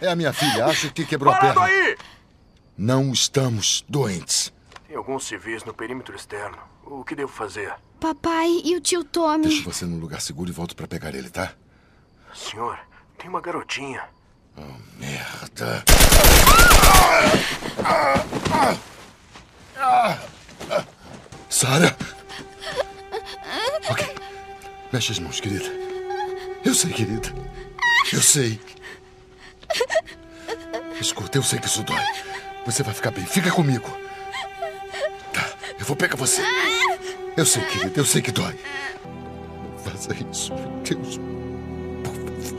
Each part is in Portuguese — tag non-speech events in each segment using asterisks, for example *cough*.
É a minha filha. Acho que quebrou a Parado perna. aí! Não estamos doentes. Tem alguns civis no perímetro externo. O que devo fazer? Papai e o tio Tommy. Deixo você num lugar seguro e volto pra pegar ele, tá? Senhor, tem uma garotinha. Merda. Sara? Ok. Mexe as mãos, querida. Eu sei, querida. Eu sei. Escuta, eu sei que isso dói. Você vai ficar bem. Fica comigo. Tá, eu vou pegar você. Eu sei, querida. Eu sei que dói. Não faça isso, meu Deus. Por favor.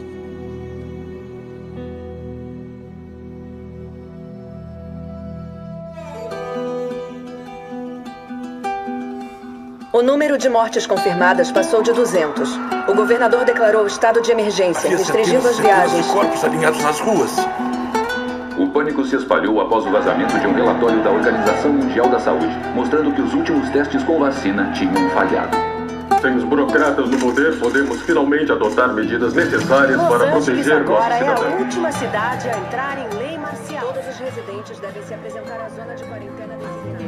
O número de mortes confirmadas passou de 200. O governador declarou estado de emergência, restringindo as viagens. corpos alinhados nas ruas. O pânico se espalhou após o vazamento de um relatório da Organização Mundial da Saúde, mostrando que os últimos testes com vacina tinham falhado. Sem os burocratas no poder, podemos finalmente adotar medidas necessárias Los para Angeles proteger nossos agora é a cidadãos. última cidade a entrar em lei marcial. Todos os residentes devem se apresentar à zona de quarentena designada.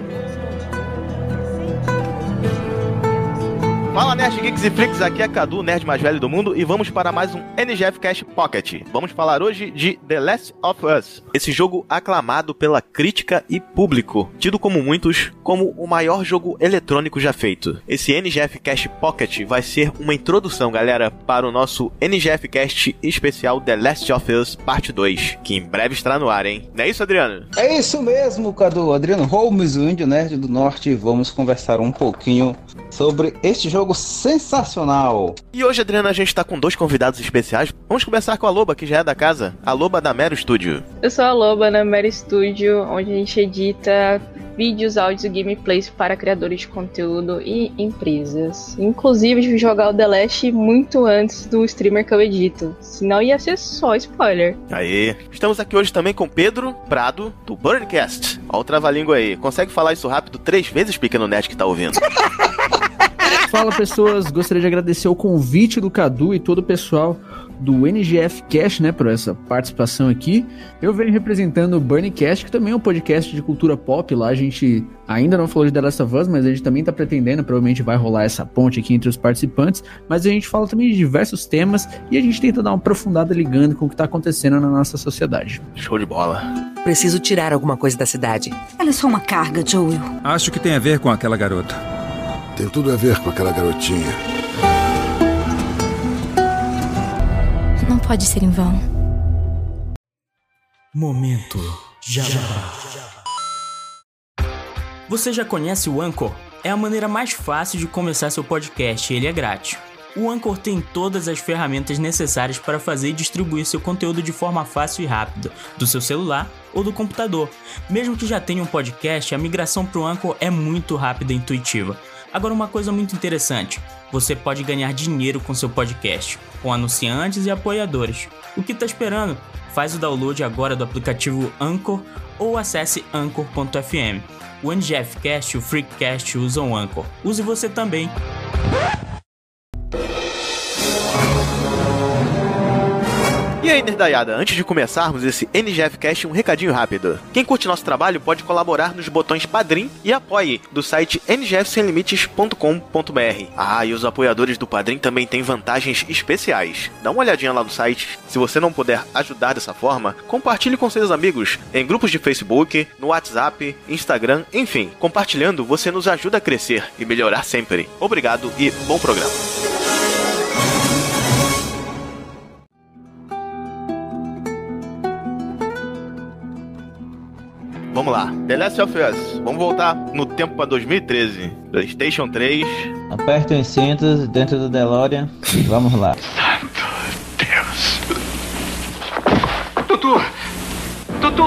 Fala Nerd Geeks e Freaks, aqui é Cadu, nerd mais velho do mundo, e vamos para mais um NGF Cash Pocket. Vamos falar hoje de The Last of Us, esse jogo aclamado pela crítica e público, tido como muitos como o maior jogo eletrônico já feito. Esse NGF Cash Pocket vai ser uma introdução, galera, para o nosso NGF Cast especial The Last of Us Parte 2, que em breve estará no ar, hein? Não é isso, Adriano? É isso mesmo, Cadu. Adriano Holmes, o Índio Nerd do Norte. Vamos conversar um pouquinho sobre este jogo sensacional. E hoje, Adriana, a gente tá com dois convidados especiais. Vamos começar com a Loba, que já é da casa. A Loba da Mero Studio. Eu sou a Loba na Mero Studio, onde a gente edita vídeos, áudios e gameplays para criadores de conteúdo e empresas. Inclusive, de jogar o The Last muito antes do streamer que eu edito. Senão ia ser só spoiler. Aê. Estamos aqui hoje também com Pedro Prado, do Burncast. Ó o trava-língua aí. Consegue falar isso rápido três vezes, pequeno nerd que tá ouvindo? *laughs* Fala pessoas, gostaria de agradecer o convite do Cadu e todo o pessoal do NGF Cash, né, por essa participação aqui. Eu venho representando o Burncast, que também é um podcast de cultura pop. Lá a gente ainda não falou de The Last of Us, mas a gente também tá pretendendo, provavelmente vai rolar essa ponte aqui entre os participantes. Mas a gente fala também de diversos temas e a gente tenta dar uma aprofundada ligando com o que tá acontecendo na nossa sociedade. Show de bola. Preciso tirar alguma coisa da cidade. Ela é só uma carga, Joel. Acho que tem a ver com aquela garota. Tem tudo a ver com aquela garotinha. Não pode ser em vão. Momento Jabá. Você já conhece o Anchor? É a maneira mais fácil de começar seu podcast e ele é grátis. O Anchor tem todas as ferramentas necessárias para fazer e distribuir seu conteúdo de forma fácil e rápida, do seu celular ou do computador. Mesmo que já tenha um podcast, a migração para o Anchor é muito rápida e intuitiva. Agora, uma coisa muito interessante: você pode ganhar dinheiro com seu podcast, com anunciantes e apoiadores. O que está esperando? Faz o download agora do aplicativo Anchor ou acesse anchor.fm. O NGF Cast e o Freecast usam Anchor. Use você também. E aí, Nerdaiada, antes de começarmos esse NGF Cast, um recadinho rápido. Quem curte nosso trabalho pode colaborar nos botões Padrim e Apoie do site ngfsemlimites.com.br. Ah, e os apoiadores do Padrim também têm vantagens especiais. Dá uma olhadinha lá no site. Se você não puder ajudar dessa forma, compartilhe com seus amigos em grupos de Facebook, no WhatsApp, Instagram, enfim. Compartilhando, você nos ajuda a crescer e melhorar sempre. Obrigado e bom programa. Vamos lá, The Last of Us. Vamos voltar no tempo para 2013. PlayStation 3. Apertem os cintos dentro do DeLorean. Vamos lá. Tutu! Tutu!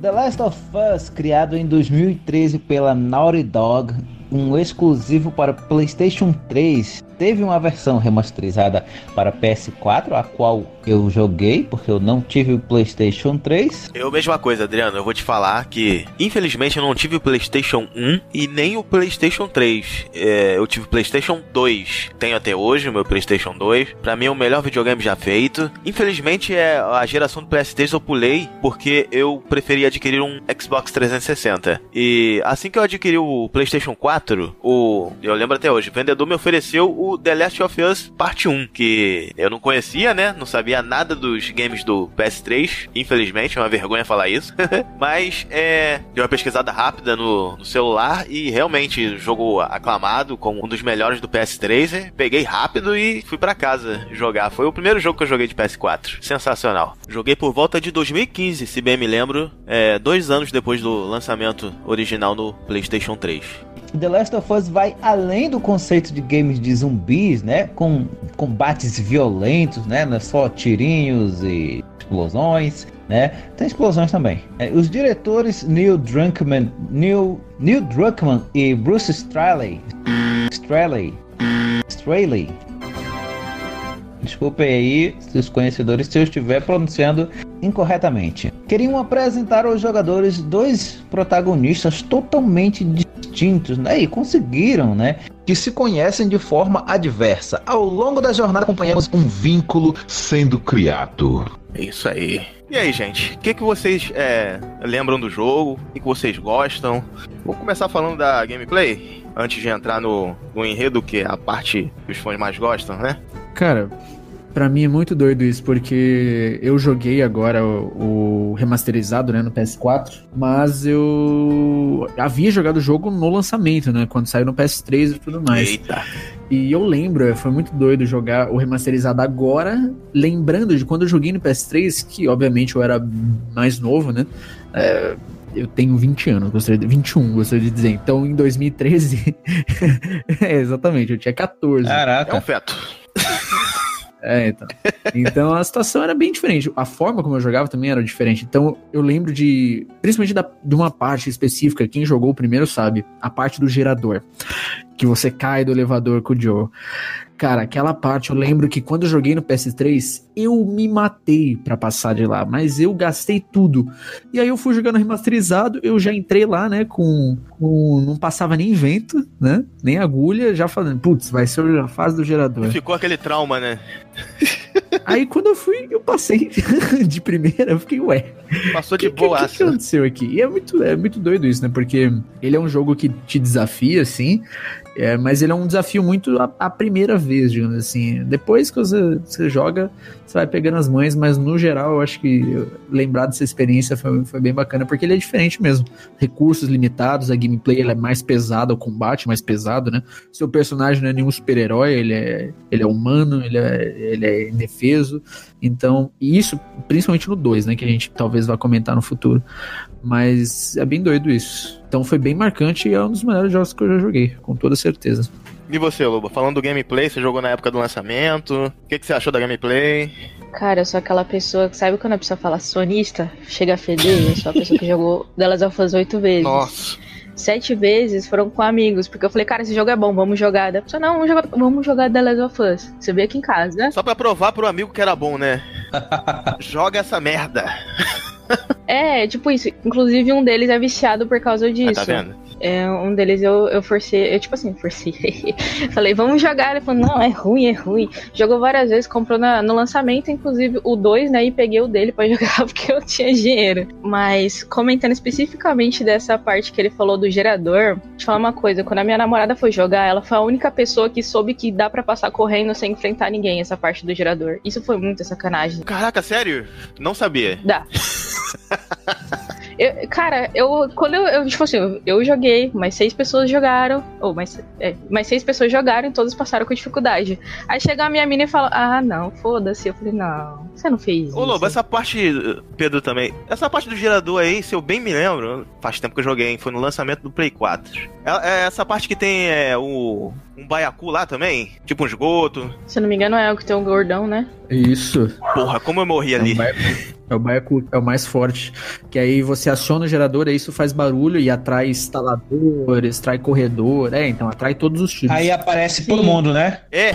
The Last of Us, criado em 2013 pela Naughty Dog, um exclusivo para PlayStation 3, teve uma versão remasterizada para PS4, a qual eu joguei, porque eu não tive o PlayStation 3. Eu, mesma coisa, Adriano, eu vou te falar que, infelizmente, eu não tive o PlayStation 1 e nem o PlayStation 3. É, eu tive o PlayStation 2. Tenho até hoje o meu PlayStation 2. Pra mim é o melhor videogame já feito. Infelizmente, é a geração do PS3 eu pulei porque eu preferi adquirir um Xbox 360. E assim que eu adquiri o PlayStation 4, o eu lembro até hoje, o vendedor me ofereceu o The Last of Us Parte 1, que eu não conhecia, né? Não sabia nada dos games do PS3, infelizmente, é uma vergonha falar isso. *laughs* Mas é, dei uma pesquisada rápida no, no celular e realmente jogo aclamado como um dos melhores do PS3. Peguei rápido e fui para casa jogar. Foi o primeiro jogo que eu joguei de PS4. Sensacional. Joguei por volta de 2015, se bem me lembro, é, dois anos depois do lançamento original no PlayStation 3. The Last of Us vai além do conceito de games de zumbis, né? Com combates violentos, né? Não é só tirinhos e explosões, né? Tem explosões também. É, os diretores Neil Druckmann, Neil, Neil Druckmann e Bruce Straley, Straley, Straley. Desculpem aí, os conhecedores, se eu estiver pronunciando incorretamente. Queriam apresentar aos jogadores dois protagonistas totalmente distintos, né? E conseguiram, né? Que se conhecem de forma adversa. Ao longo da jornada acompanhamos um vínculo sendo criado. Isso aí. E aí, gente, o que, que vocês é, lembram do jogo? O que, que vocês gostam? Vou começar falando da gameplay, antes de entrar no, no enredo, que é a parte que os fãs mais gostam, né? Cara, Pra mim é muito doido isso, porque eu joguei agora o, o, remasterizado, né, no PS4, mas eu havia jogado o jogo no lançamento, né, quando saiu no PS3 e tudo mais. Eita. E eu lembro, foi muito doido jogar o remasterizado agora, lembrando de quando eu joguei no PS3, que obviamente eu era mais novo, né, é, eu tenho 20 anos, gostaria de, 21, gostaria de dizer. Então, em 2013, *laughs* é, exatamente, eu tinha 14. Caraca. É um feto. É, então. Então a situação era bem diferente. A forma como eu jogava também era diferente. Então eu lembro de. Principalmente da, de uma parte específica, quem jogou primeiro sabe, a parte do gerador. Que você cai do elevador com o Joe. Cara, aquela parte eu lembro que quando eu joguei no PS3, eu me matei para passar de lá, mas eu gastei tudo. E aí eu fui jogando remasterizado, eu já entrei lá, né, com, com não passava nem vento, né, nem agulha, já falando, putz, vai ser a fase do gerador. Ficou aquele trauma, né? *laughs* Aí quando eu fui, eu passei *laughs* de primeira, eu fiquei, ué. Passou de boa. O que, que, aconteceu aqui? E é muito, é muito doido isso, né? Porque ele é um jogo que te desafia, assim, é, mas ele é um desafio muito a, a, primeira vez, digamos assim. Depois que você, você joga, você vai pegando as mães, mas no geral eu acho que lembrar dessa experiência foi, foi bem bacana, porque ele é diferente mesmo. Recursos limitados, a gameplay é mais pesada, o combate é mais pesado, né? Seu personagem não é nenhum super-herói, ele é, ele é humano, ele é, ele é indefeso. Então, e isso principalmente no 2, né? Que a gente talvez vá comentar no futuro. Mas é bem doido isso. Então foi bem marcante e é um dos melhores jogos que eu já joguei, com toda certeza. E você, Lobo? Falando do gameplay, você jogou na época do lançamento. O que, que você achou da gameplay? Cara, eu sou aquela pessoa que sabe quando a pessoa fala sonista, chega a feder, eu sou a pessoa que jogou The Last of Us oito vezes. Nossa. Sete vezes foram com amigos, porque eu falei, cara, esse jogo é bom, vamos jogar. Da pessoa, não, vamos jogar, vamos jogar The Last of Us. Você veio aqui em casa. Só pra provar pro amigo que era bom, né? *laughs* Joga essa merda. É, tipo isso. Inclusive, um deles é viciado por causa disso. Ah, tá vendo? É, um deles eu, eu forcei, eu tipo assim, forcei. *laughs* Falei, vamos jogar. Ele falou, não, é ruim, é ruim. Jogou várias vezes, comprou na, no lançamento, inclusive o 2, né? E peguei o dele pra *laughs* jogar porque eu tinha dinheiro. Mas comentando especificamente dessa parte que ele falou do gerador, deixa eu falar uma coisa. Quando a minha namorada foi jogar, ela foi a única pessoa que soube que dá para passar correndo sem enfrentar ninguém, essa parte do gerador. Isso foi muita sacanagem. Caraca, sério? Não sabia. Dá. *laughs* Eu, cara, eu. Quando eu, eu. Tipo assim, eu, eu joguei, mas seis pessoas jogaram. Ou mais, é, mais seis pessoas jogaram e todas passaram com dificuldade. Aí chega a minha mina e fala: Ah, não, foda-se. Eu falei, não, você não fez isso. Ô, Lobo, essa parte, Pedro também. Essa parte do gerador aí, se eu bem me lembro, faz tempo que eu joguei, foi no lançamento do Play 4. É, é essa parte que tem é, o. Um baiacu lá também? Tipo um esgoto. Se eu não me engano, é o que tem um gordão, né? Isso. Porra, como eu morri ali. É *laughs* É o baiacu, é o mais forte. Que aí você aciona o gerador, aí isso faz barulho e atrai instaladores, atrai corredor. É, então atrai todos os tipos. Aí aparece todo mundo, né? É.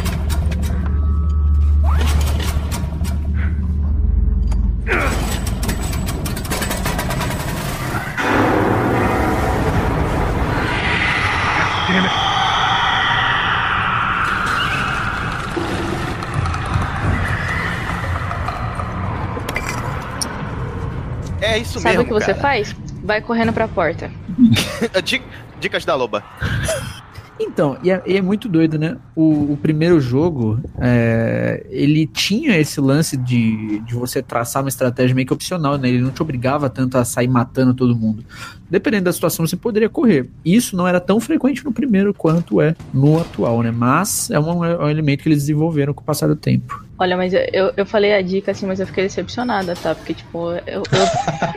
É isso Sabe mesmo. o que você cara. faz? Vai correndo pra porta. *laughs* Di- Dicas da Loba. Então, e é, e é muito doido, né? O, o primeiro jogo, é, ele tinha esse lance de, de você traçar uma estratégia meio que opcional, né? Ele não te obrigava tanto a sair matando todo mundo. Dependendo da situação, você poderia correr. Isso não era tão frequente no primeiro quanto é no atual, né? Mas é um, é um elemento que eles desenvolveram com o passar do tempo. Olha, mas eu- eu, falei a dica assim, mas eu fiquei decepcionada, tá? Porque, tipo, eu, eu,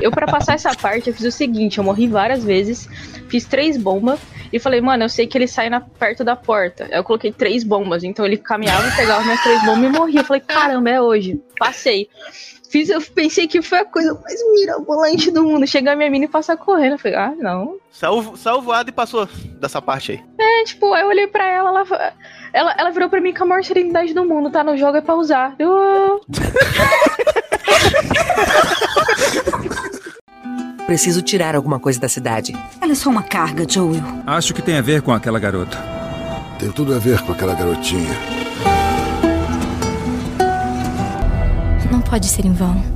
eu para passar essa parte, eu fiz o seguinte: eu morri várias vezes, fiz três bombas e falei, mano, eu sei que ele sai na, perto da porta. Eu coloquei três bombas, então ele caminhava, pegava minhas três bombas e morria. Eu falei, caramba, é hoje. Passei. Fiz, eu pensei que foi a coisa mais mirabolante do mundo. Chegar minha mina e passar correndo. Eu falei, ah, não. Saiu, saiu e passou dessa parte aí. É, tipo, eu olhei pra ela, ela, ela, ela virou pra mim com a maior serenidade do mundo, tá? No jogo é pra usar. Eu. *laughs* Preciso tirar alguma coisa da cidade. Ela é só uma carga, Joel. Acho que tem a ver com aquela garota. Tem tudo a ver com aquela garotinha. Não pode ser em vão.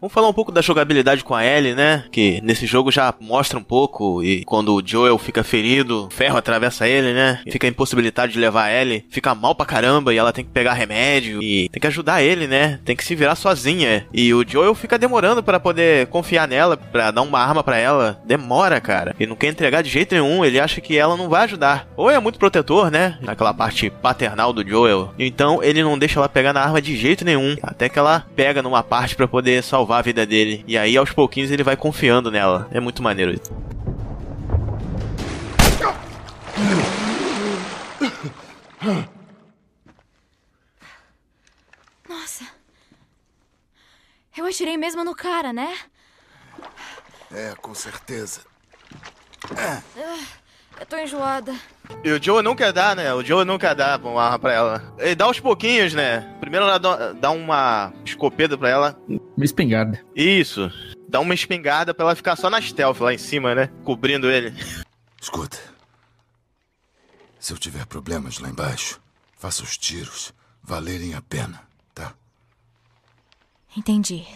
Vamos falar um pouco da jogabilidade com a Ellie, né? Que nesse jogo já mostra um pouco. E quando o Joel fica ferido, o ferro atravessa ele, né? Fica impossibilitado de levar a Ellie. Fica mal pra caramba e ela tem que pegar remédio. E tem que ajudar ele, né? Tem que se virar sozinha. E o Joel fica demorando pra poder confiar nela, pra dar uma arma pra ela. Demora, cara. Ele não quer entregar de jeito nenhum. Ele acha que ela não vai ajudar. Ou é muito protetor, né? Naquela parte paternal do Joel. Então ele não deixa ela pegar na arma de jeito nenhum. Até que ela pega numa parte pra poder salvar a vida dele. E aí aos pouquinhos ele vai confiando nela. É muito maneiro isso. Nossa. Eu atirei mesmo no cara, né? É, com certeza. Ah, Eu tô enjoada. E o Joe quer dar, né? O Joe quer dar uma arma pra ela. Ele dá aos pouquinhos, né? Primeiro ela dá, dá uma escopeta pra ela. Uma espingarda. Isso. Dá uma espingarda pra ela ficar só na stealth lá em cima, né? Cobrindo ele. Escuta. Se eu tiver problemas lá embaixo, faça os tiros valerem a pena, tá? Entendi.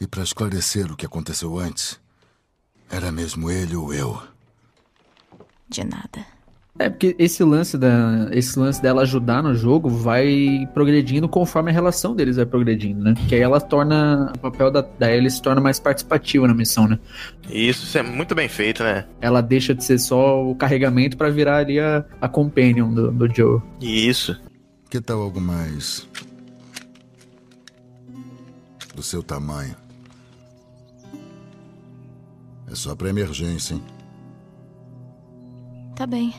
E pra esclarecer o que aconteceu antes, era mesmo ele ou eu. De nada. É, porque esse lance, da, esse lance dela ajudar no jogo vai progredindo conforme a relação deles vai progredindo, né? Que aí ela torna. O papel da, da Ellie se torna mais participativo na missão, né? Isso, isso é muito bem feito, né? Ela deixa de ser só o carregamento pra virar ali a, a companion do, do Joe. Isso. Que tal algo mais. do seu tamanho? É só pra emergência, hein? Tá bem.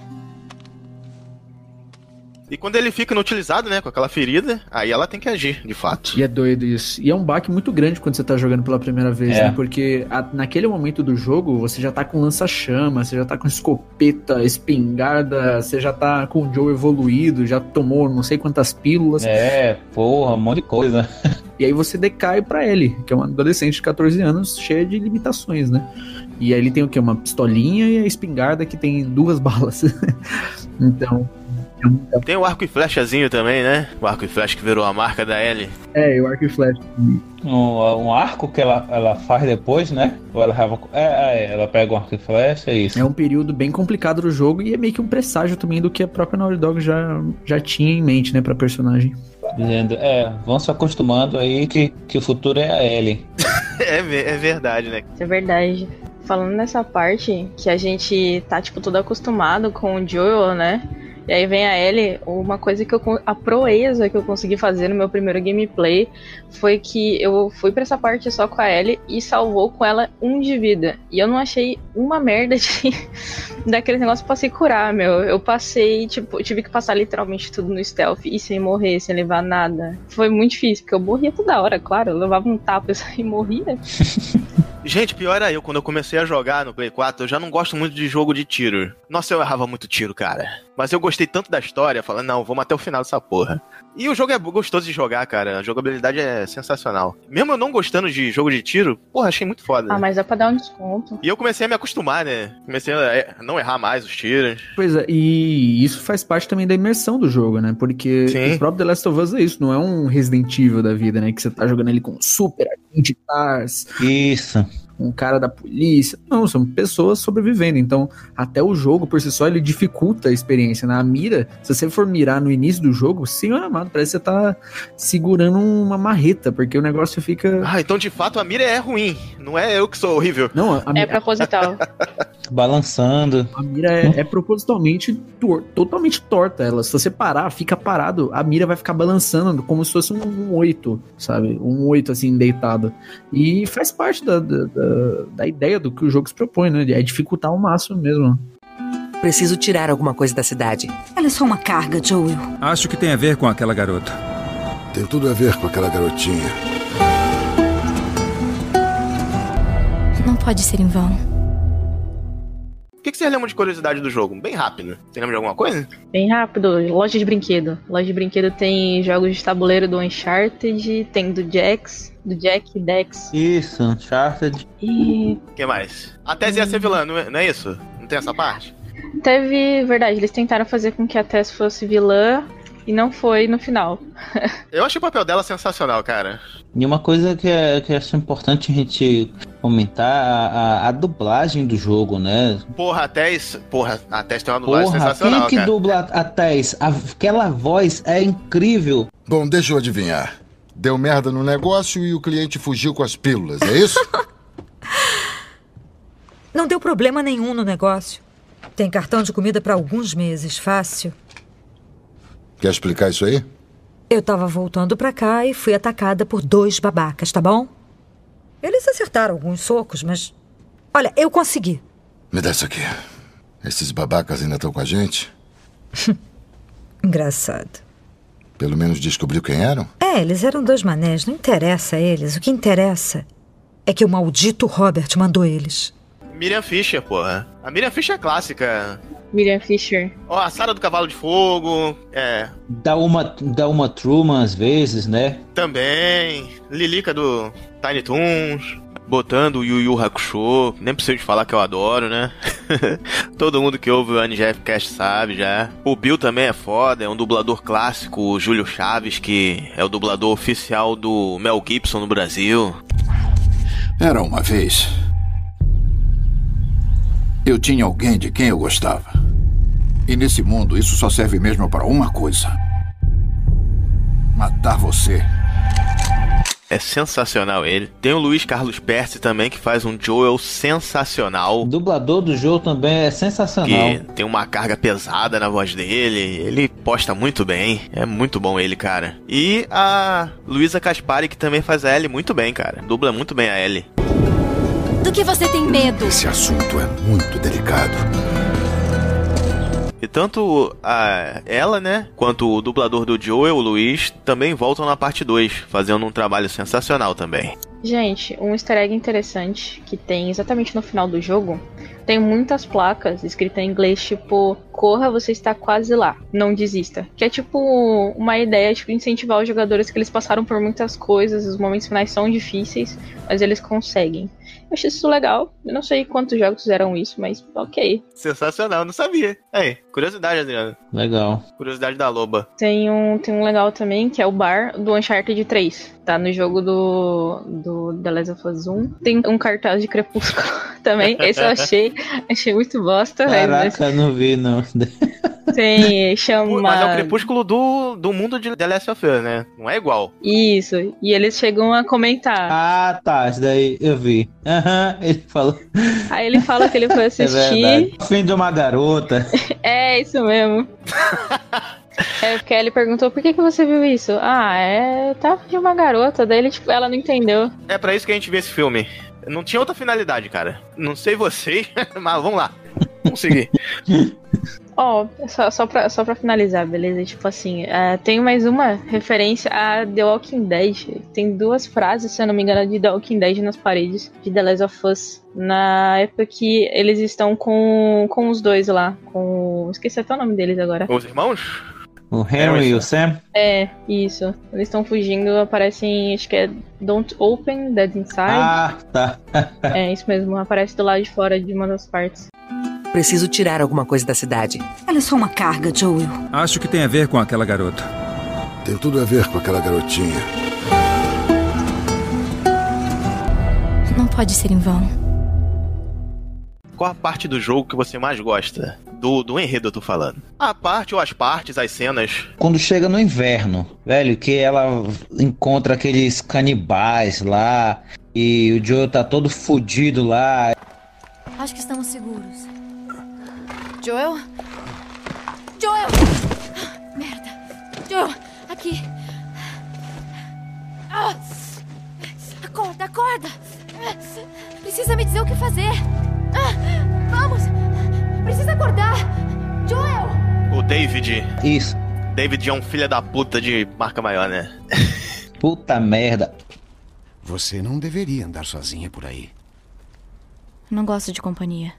E quando ele fica inutilizado, né? Com aquela ferida, aí ela tem que agir, de fato. E é doido isso. E é um baque muito grande quando você tá jogando pela primeira vez, É. né? Porque a- naquele momento do jogo, você já tá com lança-chama, você já tá com escopeta, espingarda, você já tá com o Joe evoluído, já tomou não sei quantas pílulas. É, porra, um monte de coisa. E aí você decai pra ele, que é uma adolescente de 14 anos, cheia de limitações, né? E aí ele tem o quê? Uma pistolinha e a espingarda que tem duas *laughs* balas. então. Tem o arco e flechazinho também, né? O arco e flecha que virou a marca da Ellie. É, o arco e flecha. Um, um arco que ela, ela faz depois, né? Ou ela, é, é, ela pega um arco e flecha, é isso. É um período bem complicado do jogo e é meio que um presságio também do que a própria Naughty Dog já, já tinha em mente, né, pra personagem. Dizendo, é, vão se acostumando aí que, que o futuro é a Ellie. *laughs* é, é verdade, né? Isso é verdade. Falando nessa parte que a gente tá, tipo, todo acostumado com o Joel, né? E aí vem a Ellie, uma coisa que eu. A proeza que eu consegui fazer no meu primeiro gameplay foi que eu fui pra essa parte só com a Ellie e salvou com ela um de vida. E eu não achei uma merda de. *laughs* daquele negócio pra se curar, meu. Eu passei, tipo, tive que passar literalmente tudo no stealth e sem morrer, sem levar nada. Foi muito difícil, porque eu morria toda hora, claro. Eu levava um tapa *laughs* e morria. *laughs* Gente, pior era eu, quando eu comecei a jogar no Play 4, eu já não gosto muito de jogo de tiro. Nossa, eu errava muito tiro, cara. Mas eu gostei tanto da história, falando, não, vamos até o final dessa porra. E o jogo é gostoso de jogar, cara. A jogabilidade é sensacional. Mesmo eu não gostando de jogo de tiro, porra, achei muito foda. Ah, mas é pra dar um desconto. E eu comecei a me acostumar, né? Comecei a não errar mais os tiros. Pois é, e isso faz parte também da imersão do jogo, né? Porque Sim. o próprio The Last of Us é isso, não é um Resident Evil da vida, né? Que você tá jogando ele com super stars. Isso um cara da polícia. Não, são pessoas sobrevivendo. Então, até o jogo por si só, ele dificulta a experiência. Na mira, se você for mirar no início do jogo, senhor amado, parece que você tá segurando uma marreta, porque o negócio fica. Ah, então de fato a mira é ruim. Não é eu que sou horrível. Não, a mira... É proposital. *laughs* Balançando. A mira é, é propositalmente tor totalmente torta. Ela, se você parar, fica parado, a mira vai ficar balançando como se fosse um, oito, sabe? Um oito assim, deitado. E faz parte da, da da, ideia do que o jogo se propõe, né? É dificultar ao máximo mesmo. Preciso tirar alguma coisa da cidade. Ela é só uma carga, Joel. Acho que tem a ver com aquela garota. Tem tudo a ver com aquela garotinha. Não pode ser em vão. O que, que você lembra de curiosidade do jogo? Bem rápido. Você lembra de alguma coisa? Bem rápido. Loja de brinquedo. Loja de brinquedo tem jogos de tabuleiro do Uncharted, tem do Jax, do Jack Dex. Isso, Uncharted. E. O que mais? A Tess ia ser vilã, não é, não é isso? Não tem essa parte? Teve. Verdade, eles tentaram fazer com que a Tess fosse vilã, e não foi no final. *laughs* eu achei o papel dela sensacional, cara. E uma coisa que, é, que acho importante a gente comentar, a, a, a dublagem do jogo, né? Porra, a Tess, porra, a Tess tem uma dublagem porra, sensacional, quem que cara. dubla a Tess? Aquela voz é incrível. Bom, deixa eu adivinhar. Deu merda no negócio e o cliente fugiu com as pílulas, é isso? *laughs* Não deu problema nenhum no negócio. Tem cartão de comida para alguns meses, fácil. Quer explicar isso aí? Eu tava voltando pra cá e fui atacada por dois babacas, tá bom? Eles acertaram alguns socos, mas. Olha, eu consegui. Me dá isso aqui. Esses babacas ainda estão com a gente? *laughs* Engraçado. Pelo menos descobriu quem eram? É, eles eram dois manés. Não interessa a eles. O que interessa é que o maldito Robert mandou eles. Miriam Fisher, porra. A Miriam Fisher é clássica. Miriam Fisher. Ó, a Sara do Cavalo de Fogo, é. Dá uma, dá uma Truman às vezes, né? Também. Lilica do Tiny Toons. Botando o Yu Yu Hakusho, nem preciso de falar que eu adoro, né? *laughs* Todo mundo que ouve o NGF Cast sabe já. O Bill também é foda, é um dublador clássico, o Júlio Chaves, que é o dublador oficial do Mel Gibson no Brasil. Era uma vez eu tinha alguém de quem eu gostava. E nesse mundo, isso só serve mesmo para uma coisa: matar você. É sensacional ele. Tem o Luiz Carlos Percy também, que faz um Joel sensacional. O dublador do jogo também é sensacional. Que tem uma carga pesada na voz dele. Ele posta muito bem. É muito bom ele, cara. E a Luísa Caspari, que também faz a Ellie muito bem, cara. Dubla muito bem a Ellie. Do que você tem medo? Esse assunto é muito delicado. E tanto a ela, né, quanto o dublador do Joel, o Luiz, também voltam na parte 2, fazendo um trabalho sensacional também. Gente, um easter egg interessante que tem exatamente no final do jogo, tem muitas placas escritas em inglês tipo corra, você está quase lá, não desista. Que é tipo uma ideia de tipo, incentivar os jogadores que eles passaram por muitas coisas, os momentos finais são difíceis, mas eles conseguem. Eu achei isso legal. Eu não sei quantos jogos fizeram isso, mas ok. Sensacional, não sabia. Aí, curiosidade, Adriano. Legal. Curiosidade da Loba. Tem um, tem um legal também, que é o bar do Uncharted 3. Tá no jogo do, do The Last of Us 1. Tem um cartaz de Crepúsculo *laughs* também. Esse eu achei, achei muito bosta, velho. Caraca, eu não vi, não. *laughs* Tem, chama. Mas é o crepúsculo do, do mundo de The Last of Us, né? Não é igual. Isso, e eles chegam a comentar. Ah, tá, isso daí eu vi. Aham, ele falou. Aí ele fala que ele foi *laughs* É assistir. verdade. Fim de uma garota. *laughs* É, isso mesmo. É porque ele perguntou por que, que você viu isso? Ah, é. Tava de uma garota, daí ele, tipo, ela não entendeu. É pra isso que a gente vê esse filme. Não tinha outra finalidade, cara. Não sei vocês, *laughs* mas vamos lá. Vamos seguir. *laughs* Ó, só, só, pra, só pra finalizar, beleza? Tipo assim, é, tem mais uma referência a The Walking Dead. Tem duas frases, se eu não me engano, de The Walking Dead nas paredes de The Last of Us. Na época que eles estão com, com os dois lá. Com. Esqueci até o nome deles agora. Os irmãos? O Henry e o Sam? É, isso. Eles estão fugindo, aparecem, acho que é Don't Open, Dead Inside. Ah, tá. É, isso mesmo, aparece do lado de fora de uma das partes. Preciso tirar alguma coisa da cidade. Ela é só uma carga, Joel. Acho que tem a ver com aquela garota. Tem tudo a ver com aquela garotinha. Não pode ser em vão. Qual a parte do jogo que você mais gosta? Do, do enredo eu tô falando. A parte ou as partes, as cenas. Quando chega no inverno, velho, que ela encontra aqueles canibais lá e o Joe tá todo fudido lá. Acho que estamos seguros. Joel? Joel! Merda! Joel, aqui! Ah! Acorda, acorda! Precisa me dizer o que fazer! Ah! Vamos! Precisa acordar! Joel! O David. Isso. David é um filho da puta de marca maior, né? *laughs* Puta merda. Você não deveria andar sozinha por aí. Não gosto de companhia.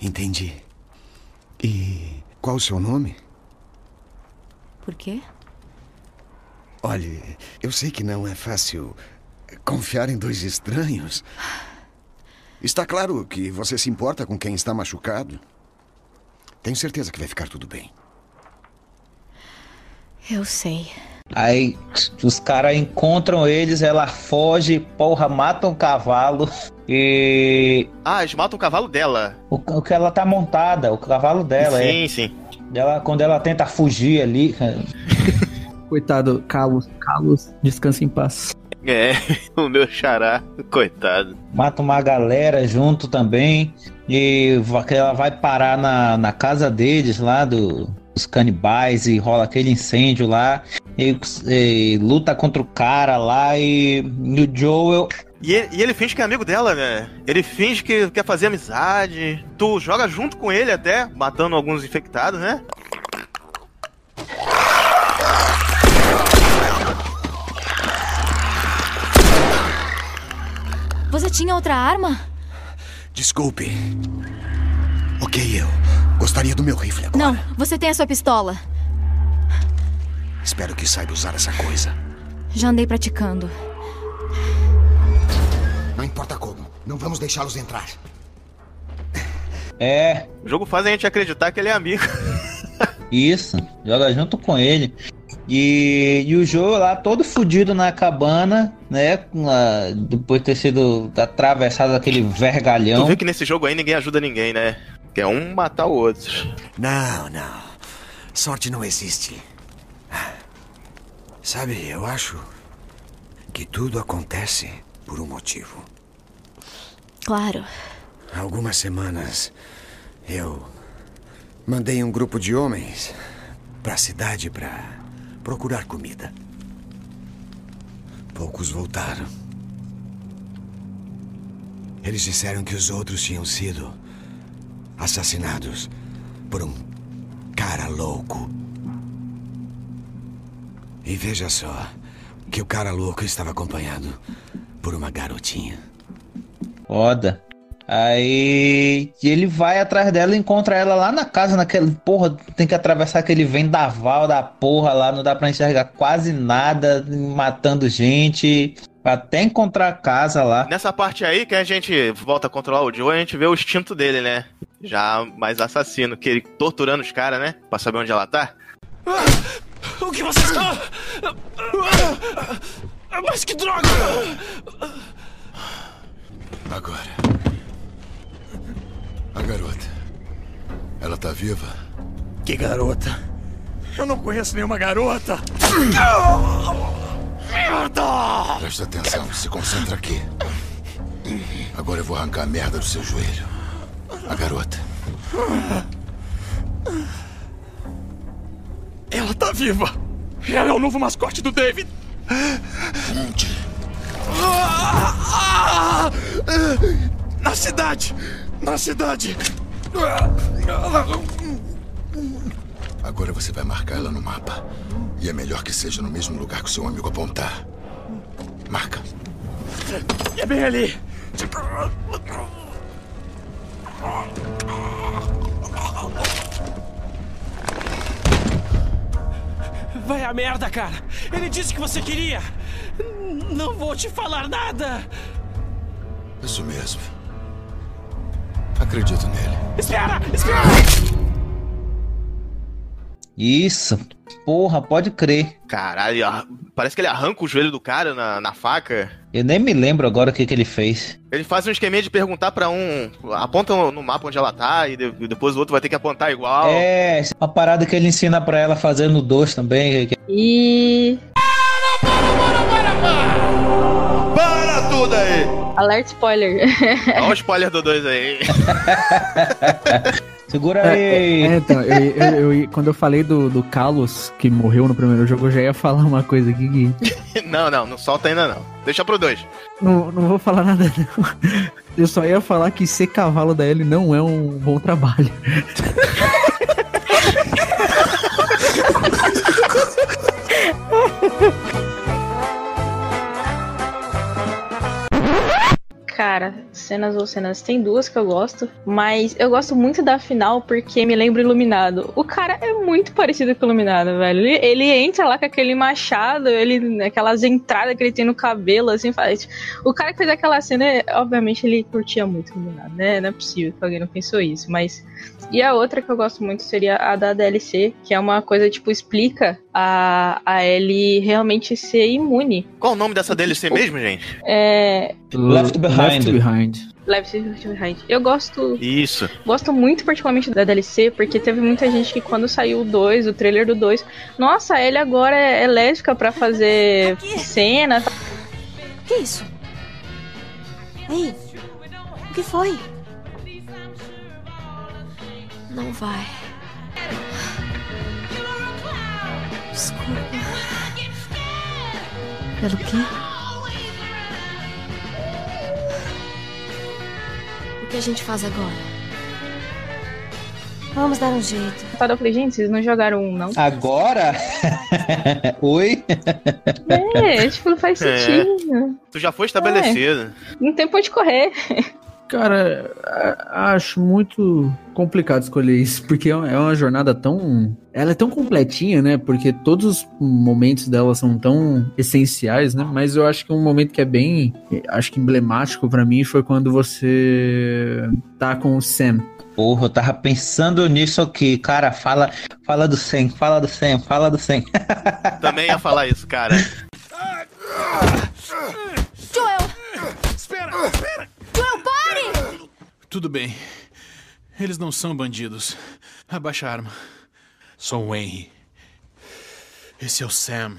Entendi. E qual o seu nome? Por quê? Olhe, eu sei que não é fácil confiar em dois estranhos. Está claro que você se importa com quem está machucado. Tenho certeza que vai ficar tudo bem. Eu sei. Aí os caras encontram eles, ela foge, porra, mata um cavalo e. Ah, eles matam o cavalo dela. O, o que ela tá montada, o cavalo dela, sim, é. sim. Ela, quando ela tenta fugir ali. *laughs* Coitado, Carlos, Carlos, descansa em paz. É, *laughs* o meu xará, coitado. Mata uma galera junto também. E ela vai parar na, na casa deles lá, do, dos canibais, e rola aquele incêndio lá. E, e luta contra o cara lá. E, e o Joel. E ele, e ele finge que é amigo dela, né? Ele finge que quer fazer amizade. Tu joga junto com ele até, matando alguns infectados, né? Você tinha outra arma? Desculpe. Ok, eu gostaria do meu rifle agora. Não, você tem a sua pistola. Espero que saiba usar essa coisa. Já andei praticando. Não importa como. Não vamos deixá-los entrar. É. O jogo faz a gente acreditar que ele é amigo. Isso, joga junto com ele. E, e o Joe lá todo fudido na cabana, né? a- depois de ter sido atravessado aquele vergalhão. Tu vê que nesse jogo aí ninguém ajuda ninguém, né? Quer um matar o outro. Não, não. Sorte não existe. Sabe, eu acho que tudo acontece por um motivo. Claro. Há algumas semanas eu mandei um grupo de homens para a cidade para procurar comida. Poucos voltaram. Eles disseram que os outros tinham sido assassinados por um cara louco. E veja só que o cara louco estava acompanhado por uma garotinha. Foda. Aí ele vai atrás dela e encontra ela lá na casa, naquele. Porra, tem que atravessar aquele vendaval da porra lá, não dá pra enxergar quase nada, matando gente. Até encontrar a casa lá. Nessa parte aí que a gente volta a controlar o Joe, a gente vê o instinto dele, né? Já mais assassino, que ele torturando os caras, né? Pra saber onde ela tá. O que você está? Mas que droga! Agora. A garota. Ela tá viva? Que garota? Eu não conheço nenhuma garota! Merda! Presta atenção, se concentra aqui. Agora eu vou arrancar a merda do seu joelho. A garota. Ela tá viva! Ela é o novo mascote do David! Onde? Na cidade! Na cidade! Agora você vai marcar ela no mapa. E é melhor que seja no mesmo lugar que o seu amigo apontar. Marca. É bem ali! Vai a merda, cara! Ele disse que você queria! Não vou te falar nada! Isso mesmo. Acredito nele. Espera! Espera! Isso. Porra, pode crer. Caralho, parece que ele arranca o joelho do cara na, na faca. Eu nem me lembro agora o que, que ele fez. Ele faz um esqueminha de perguntar pra um. Aponta no mapa onde ela tá e, de- e depois o outro vai ter que apontar igual. É, uma parada que ele ensina pra ela fazer no 2 também. que- E. Para tudo aí! Alerta spoiler. *laughs* Olha o spoiler do 2 aí. *laughs* Segura É, aí. é, então, eu, eu- eu- quando eu falei do, do Carlos, que morreu no primeiro jogo, eu já ia falar uma coisa aqui que. *laughs* não, não, não solta ainda não. Deixa pro 2. Não, não vou falar nada, não. Eu só ia falar que ser cavalo da Ellie não é um bom trabalho. Cara, cenas ou cenas, tem duas que eu gosto, mas eu gosto muito da final porque me lembra Iluminado. O cara é muito parecido com Iluminado, velho. Ele, ele entra lá com aquele machado, ele aquelas entradas que ele tem no cabelo, assim, faz. O cara que fez aquela cena, obviamente ele curtia muito Iluminado, né? Não é possível que alguém não pensou isso, mas. E a outra que eu gosto muito seria a da DLC, que é uma coisa, tipo, explica a, a Ellie realmente ser imune. Qual o nome dessa DLC mesmo, gente? É. Left Behind. Left Behind. Left Behind. Eu gosto. Isso. Gosto muito particularmente da DLC, porque teve muita gente que quando saiu o 2, o trailer do 2, nossa, ele agora é, é lésbica pra fazer cena. Que isso? Ei, o que foi? Não vai. Desculpa. Pelo quê? O que a gente faz agora? Vamos dar um jeito. Eu falei, gente, vocês não jogaram um, não? Agora? *laughs* Oi? É, tipo, não faz É. sentido. Tu já foi estabelecido. Não tem pra onde correr. Cara, acho muito complicado escolher isso, porque é uma é uma jornada tão. Ela é tão completinha, né? Porque todos os momentos dela são tão essenciais, né? Mas eu acho que um momento que é bem. Acho que emblemático pra mim foi quando você tá com o Sam. Porra, eu tava pensando nisso aqui. Cara, fala, fala do Sam, fala do Sam, fala do Sam. *laughs* Também ia falar isso, cara. Joel! Espera, espera! Tudo bem. Eles não são bandidos. Abaixa a arma. Sou o Henry. Esse é o Sam.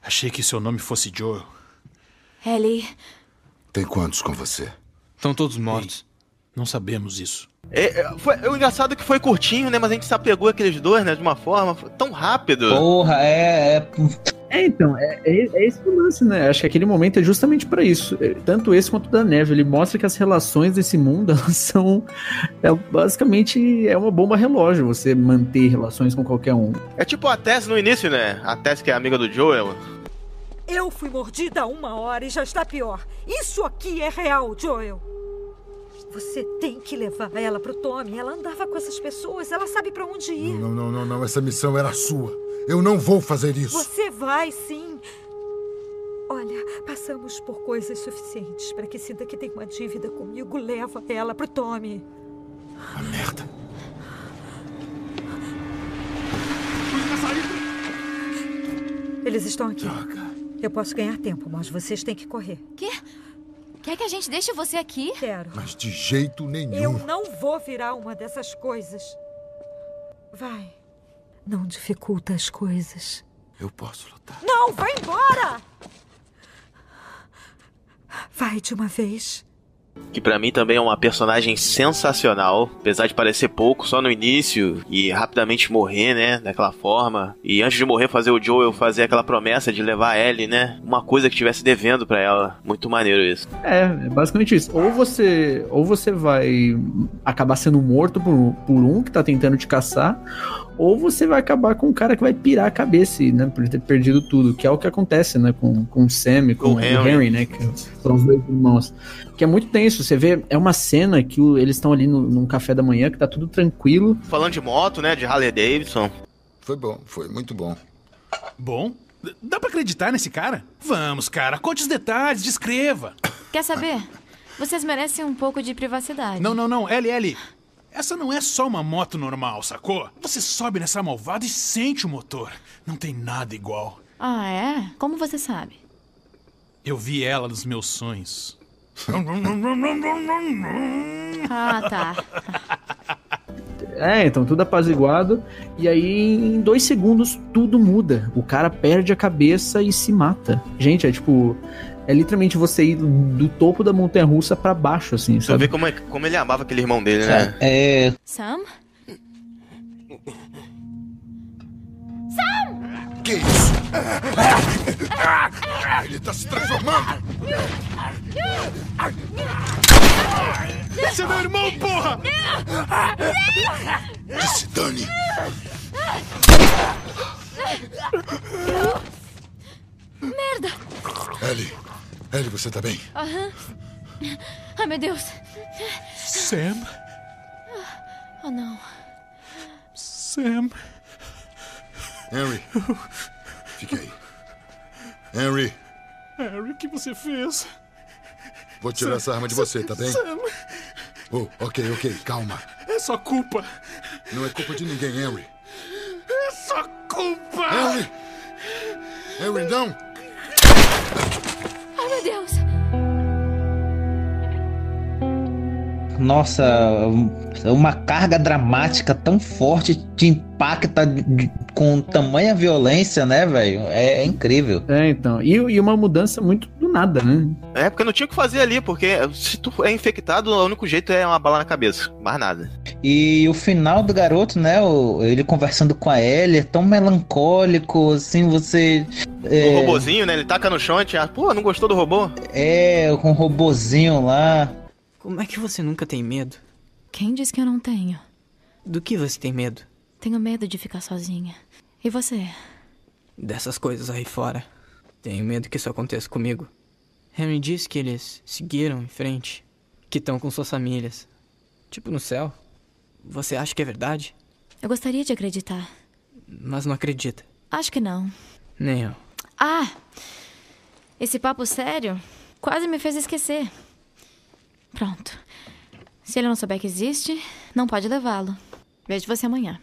Achei que seu nome fosse Joel. Ellie, Tem quantos com você? Estão todos mortos. Não sabemos isso. É, é, foi, o engraçado é que foi curtinho, né? Mas a gente se apegou àqueles dois, né? De uma forma foi tão rápido. Porra, é. é... É, então, é, é, é esse o lance, né? Acho que aquele momento é justamente pra isso. É, Tanto esse quanto o da neve. Ele mostra que as relações desse mundo, *laughs* elas são. É, basicamente, é uma bomba relógio você manter relações com qualquer um. É tipo a Tess no início, né? A Tess que é amiga do Joel. Eu fui mordida há uma hora e já está pior. Isso aqui é real, Joel. Você tem que levar ela pro Tommy. Ela andava com essas pessoas, ela sabe pra onde ir. Não, não, não, não. Essa missão era sua. Eu não vou fazer isso. Você vai sim. Olha, passamos por coisas suficientes para que sinta que tem uma dívida comigo. Leva ela pro Tommy. A merda. Eles estão aqui. Eu posso ganhar tempo, mas vocês têm que correr. Quê? Quer que a gente deixe você aqui? Quero. Mas de jeito nenhum. Eu não vou virar uma dessas coisas. Vai. Não dificulta as coisas. Eu posso lutar. Não, vai embora! Vai de uma vez. Que pra mim também é uma personagem sensacional, apesar de parecer pouco só no início e rapidamente morrer, né, daquela forma. E antes de morrer fazer o Joel fazer aquela promessa de levar a Ellie, né, uma coisa que estivesse devendo pra ela. Muito maneiro isso. É, é basicamente isso. Ou você, ou você vai acabar sendo morto por, por um que tá tentando te caçar, ou você vai acabar com um cara que vai pirar a cabeça, né, por ter perdido tudo, que é o que acontece, né, com, com o Sam e com, Com o Henry. Henry. né, que são os dois irmãos. Que é muito tenso, você vê, é uma cena que o- eles estão ali no, num café da manhã, que tá tudo tranquilo, Falando de moto, né, de Harley Davidson. Foi bom, foi muito bom. Bom? Dá pra acreditar nesse cara? Vamos, cara, conte os detalhes, descreva. Quer saber? Vocês merecem um pouco de privacidade. Não, não, não, LL. Essa não é só uma moto normal, sacou? Você sobe nessa malvada e sente o motor. Não tem nada igual. Ah, é? Como você sabe? Eu vi ela nos meus sonhos. *laughs* Ah, tá. É, então tudo apaziguado. E aí, em dois segundos, tudo muda. O cara perde a cabeça e se mata. Gente, é tipo. É literalmente você ir do topo da montanha russa pra baixo, assim, Você vê como, é- como ele amava aquele irmão dele, né? É. Sam? Que isso? Ele tá se transformando! Esse é meu irmão, porra! Que se dane! Merda! Ellie, Ellie, você tá bem? Aham. Ai, meu Deus. Sam? Oh, não. Sam? Henry, fique aí. Henry, Harry, o que você fez? vou tirar essa arma de você, tá bem? Sam, Oh, ok, ok, calma. é sua culpa. Não é culpa de ninguém, Henry. É sua culpa! Henry! Henry, não! Nossa, uma carga dramática tão forte te impacta com tamanha violência, né, velho? É, é incrível. É, então. E, e uma mudança muito do nada, né? É, porque não tinha o que fazer ali, porque se tu é infectado, o único jeito é uma bala na cabeça. Mais nada. E o final do garoto, né? o- ele conversando com a Ellie, é tão melancólico, assim, você. O É, robozinho, né? Ele taca no chão e te... Pô, não gostou do robô? é, com o robozinho lá. Como é que você nunca tem medo? Quem disse que eu não tenho? Do que você tem medo? Tenho medo de ficar sozinha. E você? Dessas coisas aí fora. Tenho medo que isso aconteça comigo. Henry disse que eles seguiram em frente. Que estão com suas famílias. Tipo no céu. Você acha que é verdade? Eu gostaria de acreditar. Mas não acredita. Acho que não. Nem eu. Ah! Esse papo sério quase me fez esquecer. Pronto. Se ele não souber que existe, não pode levá-lo. Vejo você amanhã.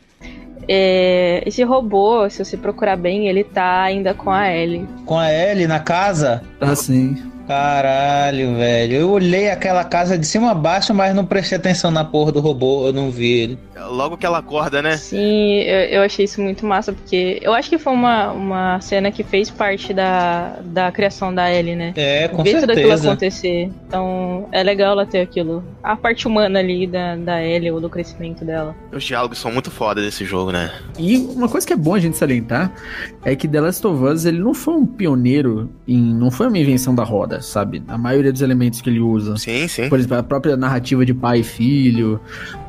É, esse robô, se você procurar bem, ele tá ainda com a Ellie. Com a Ellie na casa? Assim. Caralho, velho. Eu olhei aquela casa de cima a baixo, mas não prestei atenção na porra do robô, eu não vi ele. Logo que ela acorda, né? Sim, eu, eu achei isso muito massa, porque eu acho que foi uma, uma cena que fez parte da, da criação da Ellie, né? É, com Ver tudo aquilo certeza. acontecer. Então, é legal ela ter aquilo. A parte humana ali da, da Ellie, ou do crescimento dela. Os diálogos são muito foda desse jogo, né? E uma coisa que é bom a gente salientar é que The Last of Us ele não foi um pioneiro em. não foi uma invenção da roda, sabe? A maioria dos elementos que ele usa. Sim, sim. Por exemplo, a própria narrativa de pai e filho,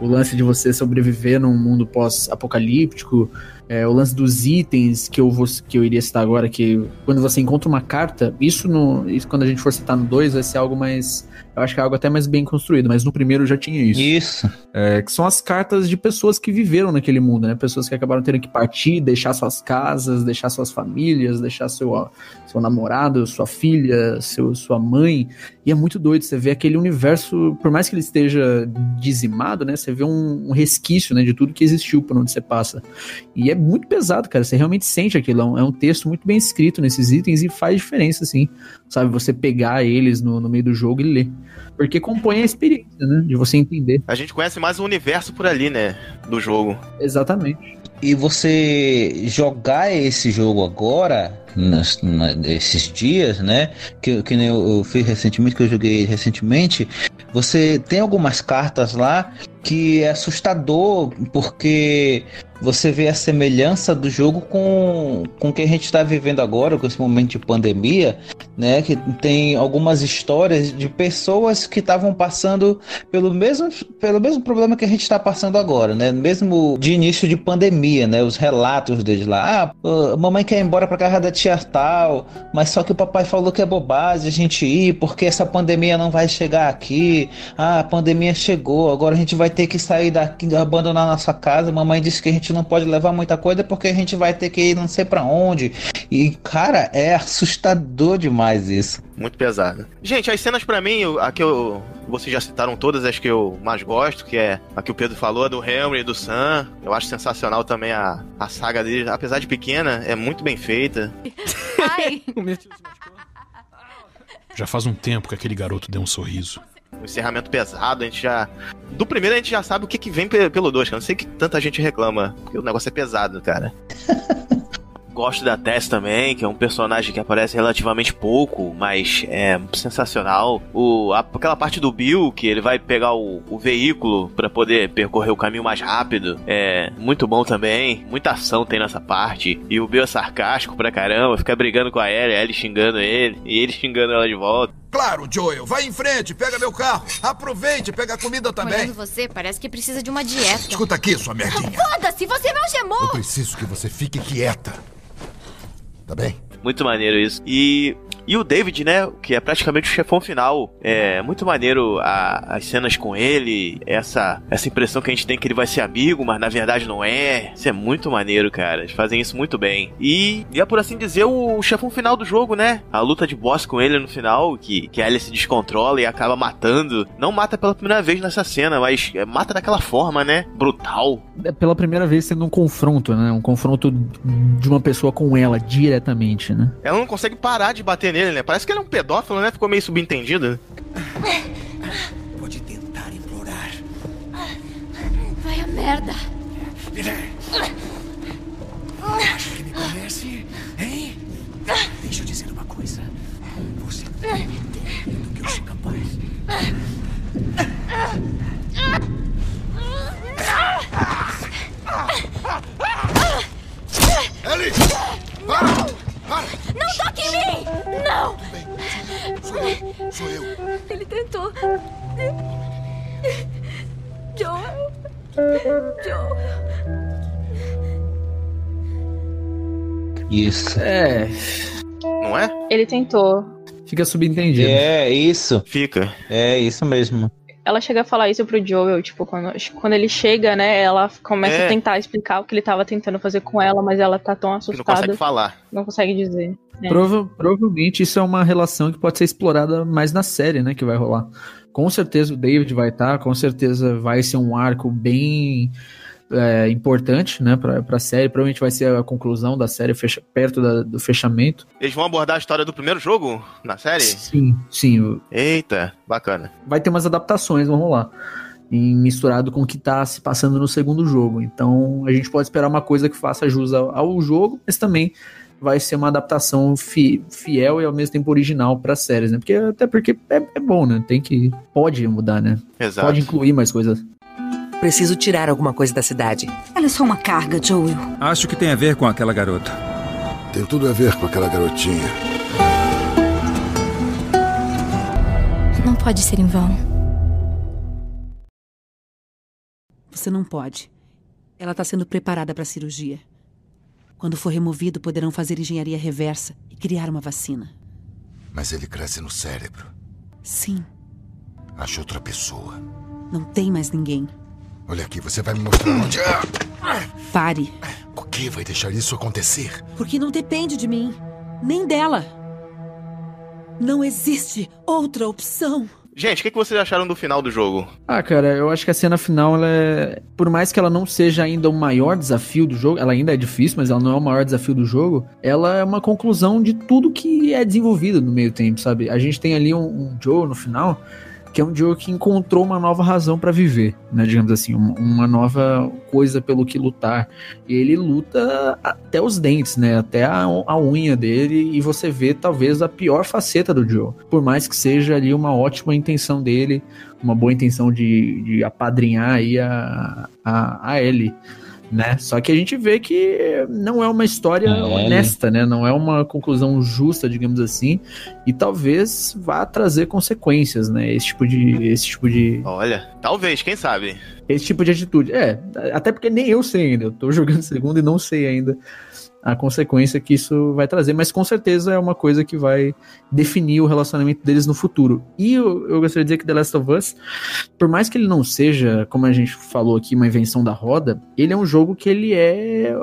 o lance de você sobreviver num mundo pós-apocalíptico, é, o lance dos itens que eu, vou, que eu iria citar agora, que quando você encontra uma carta, isso, no, isso quando a gente for citar no 2 vai ser algo mais. Eu acho que é algo até mais bem construído, mas no primeiro já tinha isso. Isso. É, que são as cartas de pessoas que viveram naquele mundo, né? Pessoas que acabaram tendo que partir, deixar suas casas, deixar suas famílias, deixar seu, seu namorado, sua filha, seu, sua mãe. E é muito doido, você vê aquele universo, por mais que ele esteja dizimado, né? Você vê um, um resquício, né, de tudo que existiu por onde você passa. E é muito pesado, cara. Você realmente sente aquilo. É um, é um texto muito bem escrito nesses itens e faz diferença, assim. Sabe, você pegar eles no, no meio do jogo e ler. Porque compõe a experiência, né? De você entender. A gente conhece mais o universo por ali, né? Do jogo. Exatamente. E você jogar esse jogo agora, nas, nesses dias, né? Que, que eu, eu fiz recentemente, que eu joguei recentemente, você tem algumas cartas lá que é assustador, porque você vê a semelhança do jogo com, com o que a gente está vivendo agora, com esse momento de pandemia, né? Que tem algumas histórias de pessoas que estavam passando pelo mesmo, pelo mesmo problema que a gente está passando agora, né? Mesmo de início de pandemia, né? Os relatos deles lá, ah, mamãe quer ir embora para casa da tia tal, mas só que o papai falou que é bobagem a gente ir, porque essa pandemia não vai chegar aqui. Ah, a pandemia chegou, agora a gente vai ter que sair daqui, abandonar nossa casa. Mamãe disse que a gente não pode levar muita coisa porque a gente vai ter que ir não sei para onde. E, cara, é assustador demais isso. Muito pesado. Gente, as cenas para mim, a que eu. Vocês já citaram todas, as que eu mais gosto, que é a que o Pedro falou, a do Henry e do Sam. Eu acho sensacional também a, a saga deles. Apesar de pequena, é muito bem feita. Ai. *laughs* Já faz um tempo que aquele garoto deu um sorriso. O encerramento pesado, a gente já. Do primeiro a gente já sabe o que, que vem pelo dois, que eu não sei que tanta gente reclama, porque o negócio é pesado, cara. *laughs* Gosto da Tess também, que é um personagem que aparece relativamente pouco, mas é sensacional. O, a, aquela parte do Bill, que ele vai pegar o, o veículo para poder percorrer o caminho mais rápido, é muito bom também. Muita ação tem nessa parte. E o Bill é sarcástico pra caramba, fica brigando com a Ellie, a Ellie xingando ele, e ele xingando ela de volta. Claro, Joel, vai em frente, pega meu carro. Aproveite, pega a comida também. Olhando você, parece que precisa de uma dieta. Escuta aqui, sua merdinha. Foda-se, você não Eu gemou! preciso que você fique quieta. Tá bem? Muito maneiro isso. E, e o David, né? Que é praticamente o chefão final. É muito maneiro a- as cenas com ele. Essa, essa impressão que a gente tem que ele vai ser amigo, mas na verdade não é. Isso é muito maneiro, cara. Eles fazem isso muito bem. E, e é por assim dizer o, o chefão final do jogo, né? A luta de boss com ele no final, que, que a Ellie se descontrola e acaba matando. Não mata pela primeira vez nessa cena, mas é, mata daquela forma, né? Brutal. É pela primeira vez sendo um confronto, né? Um confronto de uma pessoa com ela diretamente, né? Ela não consegue parar de bater nele, né? Parece que ele é um pedófilo, né? Ficou meio subentendido. Pode tentar implorar. Vai a merda. Acha que me conhece? Hein? Deixa eu dizer uma coisa. Você tem do que eu sou capaz. Ellie! Para! Para! Não toque em mim! Não! Sou eu. Sou eu. Ele tentou. Joel. Joel. Isso. É. Não é? Ele tentou. Fica subentendido. É, isso. Fica. É isso mesmo. Ela chega a falar isso pro Joel, tipo, quando, quando ele chega, né, ela começa É. a tentar explicar o que ele tava tentando fazer com ela, mas ela tá tão Que assustada. não consegue falar. Não consegue dizer. É. Prova- provavelmente isso é uma relação que pode ser explorada mais na série, né? Que vai rolar. Com certeza o David vai estar, com certeza vai ser um arco bem é, importante, né? Pra, pra série. Provavelmente vai ser a conclusão da série, fecha- perto da- do fechamento. Eles vão abordar a história do primeiro jogo na série? Sim, sim. Eita, bacana. Vai ter umas adaptações, vão rolar. Em misturado com o que tá se passando no segundo jogo. Então a gente pode esperar uma coisa que faça jus ao, ao jogo, mas também vai ser uma adaptação fi- fiel e ao mesmo tempo original para séries, né? Porque até porque é, é bom, né? Tem que pode mudar, né? Exato. Pode incluir mais coisas. Preciso tirar alguma coisa da cidade. Ela é só uma carga, Joel. Acho que tem a ver com aquela garota. Tem tudo a ver com aquela garotinha. Não pode ser em vão. Você não pode. Ela está sendo preparada para a cirurgia. Quando for removido, poderão fazer engenharia reversa e criar uma vacina. Mas ele cresce no cérebro. Sim, Acha outra pessoa. não tem mais ninguém. Olha aqui, você vai me mostrar onde. Ah! Pare, O que vai deixar isso acontecer? porque não depende de mim, nem dela. Não existe outra opção. Gente, o que, que vocês acharam do final do jogo? Ah, cara, eu acho que a cena final, ela é... por mais que ela não seja ainda o maior desafio do jogo, ela ainda é difícil, mas ela não é o maior desafio do jogo, ela é uma conclusão de tudo que é desenvolvido no meio tempo, sabe? A gente tem ali um, um Joe no final que é um Joe que encontrou uma nova razão para viver, né? Digamos assim, uma nova coisa pelo que lutar. E ele luta até os dentes, né? Até a, a unha dele, e você vê talvez a pior faceta do Joe. Por mais que seja ali uma ótima intenção dele, uma boa intenção de, de apadrinhar aí a, a, a Ellie né? Só que a gente vê que não é uma história é, honesta, né? Não é uma conclusão justa, digamos assim, e talvez vá trazer consequências, né? Esse tipo de, esse tipo de. Olha, talvez, quem sabe? Esse tipo de atitude. É, até porque nem eu sei ainda. Eu tô jogando *laughs* segundo e não sei ainda a consequência que isso vai trazer, mas com certeza é uma coisa que vai definir o relacionamento deles no futuro. E eu, eu, gostaria de dizer que The Last of Us, por mais que ele não seja, como a gente falou aqui, uma invenção da roda, ele é um jogo que ele é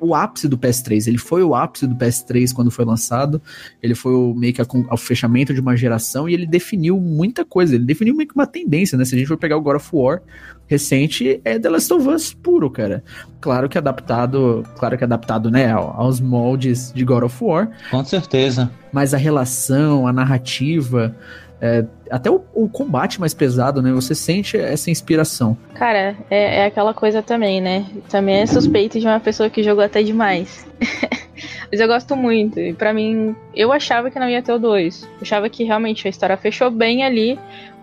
o ápice do PS3. Ele foi o ápice do PS3 quando foi lançado. Ele foi o, meio que o fechamento de uma geração e ele definiu muita coisa. Ele definiu meio que uma tendência, né? Se a gente for pegar o God of War, recente é The Last of Us puro, cara. Claro que adaptado, claro que adaptado, né, aos moldes de God of War. Com certeza. Mas a relação, a narrativa, é, até o, o, combate mais pesado, né? Você sente essa inspiração. Cara, é, é aquela coisa também, né? Também é suspeito de uma pessoa que jogou até demais. *laughs* Mas eu gosto muito. E para mim, eu achava que não ia ter o 2. Eu achava que realmente a história fechou bem ali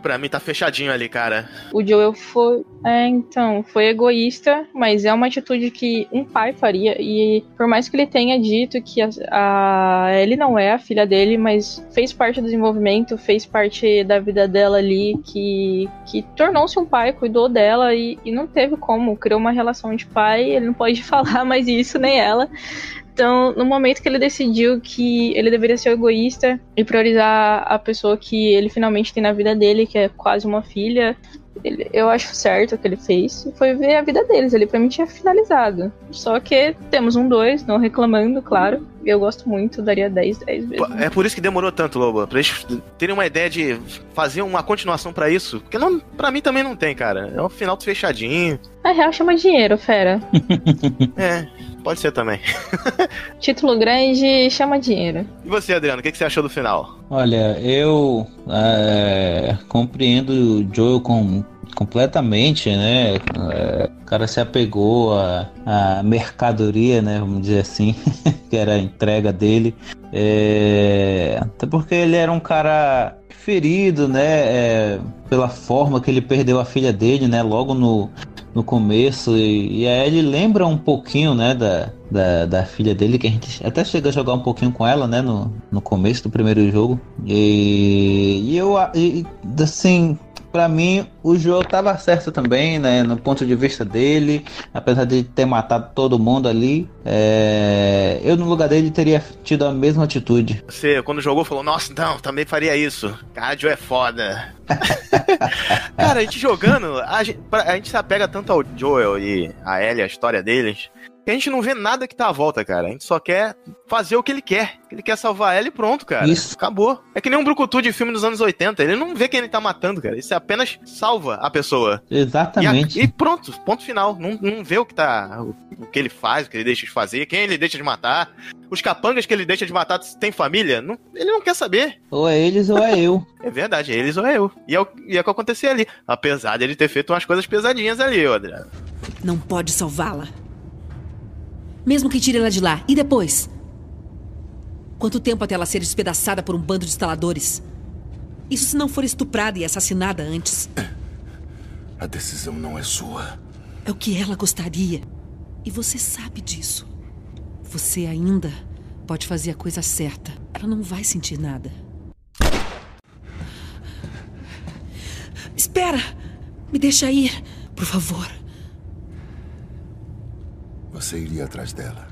pra mim tá fechadinho ali, cara. O Joel foi. É, então, foi egoísta, mas é uma atitude que um pai faria. E por mais que ele tenha dito que a, a ele não é a filha dele, mas fez parte do desenvolvimento, fez parte da vida dela ali, que, que tornou-se um pai, cuidou dela e, e não teve como, criou uma relação de pai, ele não pode *laughs* falar mais isso, nem ela. Então, no momento que ele decidiu que ele deveria ser egoísta e priorizar a pessoa que ele finalmente tem na vida dele, que é quase uma filha, ele, eu acho certo o que ele fez. Foi ver a vida deles. Ele pra mim tinha finalizado. Só que temos um 2, não reclamando, claro. Eu gosto muito, daria 10, 10 vezes. É por isso que demorou tanto, Lobo. Pra eles terem uma ideia de fazer uma continuação para isso. Porque não, pra mim também não tem, cara. É um final fechadinho. A real chama dinheiro, fera. *laughs* é, pode ser também. *laughs* Título grande chama dinheiro. E você, Adriano, o que, que você achou do final? Olha, eu é, compreendo o Joel com completamente, né? É, o cara se apegou à, à mercadoria, né? Vamos dizer assim, *laughs* que era a entrega dele. É, até porque ele era um cara ferido, né? É, pela forma que ele perdeu a filha dele, né? Logo no, no começo. E, e aí ele lembra um pouquinho, né? Da, da, da filha dele, que a gente até chega a jogar um pouquinho com ela, né? No, no começo do primeiro jogo. E, e eu, e, assim, para mim, o Joe tava certo também, né? No ponto de vista dele, apesar de ter matado todo mundo ali, é... eu no lugar dele teria tido a mesma atitude. Você, quando jogou, falou: Nossa, não, também faria isso. Joe é foda. *laughs* Cara, a gente jogando, a gente, a gente se apega tanto ao Joel e a Ellie, a história deles, a gente não vê nada que tá à volta, cara. A gente só quer fazer o que ele quer. Ele quer salvar ela e pronto, cara. Isso. Acabou. É que nem um brucutu de filme dos anos 80. Ele não vê quem ele tá matando, cara. Isso apenas salva a pessoa. Exatamente. E, a, e pronto, ponto final. Não, não vê o que tá. O, que ele faz, o que ele deixa de fazer, quem ele deixa de matar. Os capangas que ele deixa de matar tem família? Não, ele não quer saber. Ou é eles ou é eu. é verdade, é eles ou é eu. E é o, e é o que acontecia ali. Apesar de ele ter feito umas coisas pesadinhas ali, Adriano. Não pode salvá-la. Mesmo que tire ela de lá. E depois? Quanto tempo até ela ser despedaçada por um bando de instaladores? Isso se não for estuprada e assassinada antes. *clears throat* A decisão não é sua. É o que ela gostaria. E você sabe disso. Você ainda pode fazer a coisa certa. Ela não vai sentir nada. Espera! Me deixa ir, por favor. Você iria atrás dela.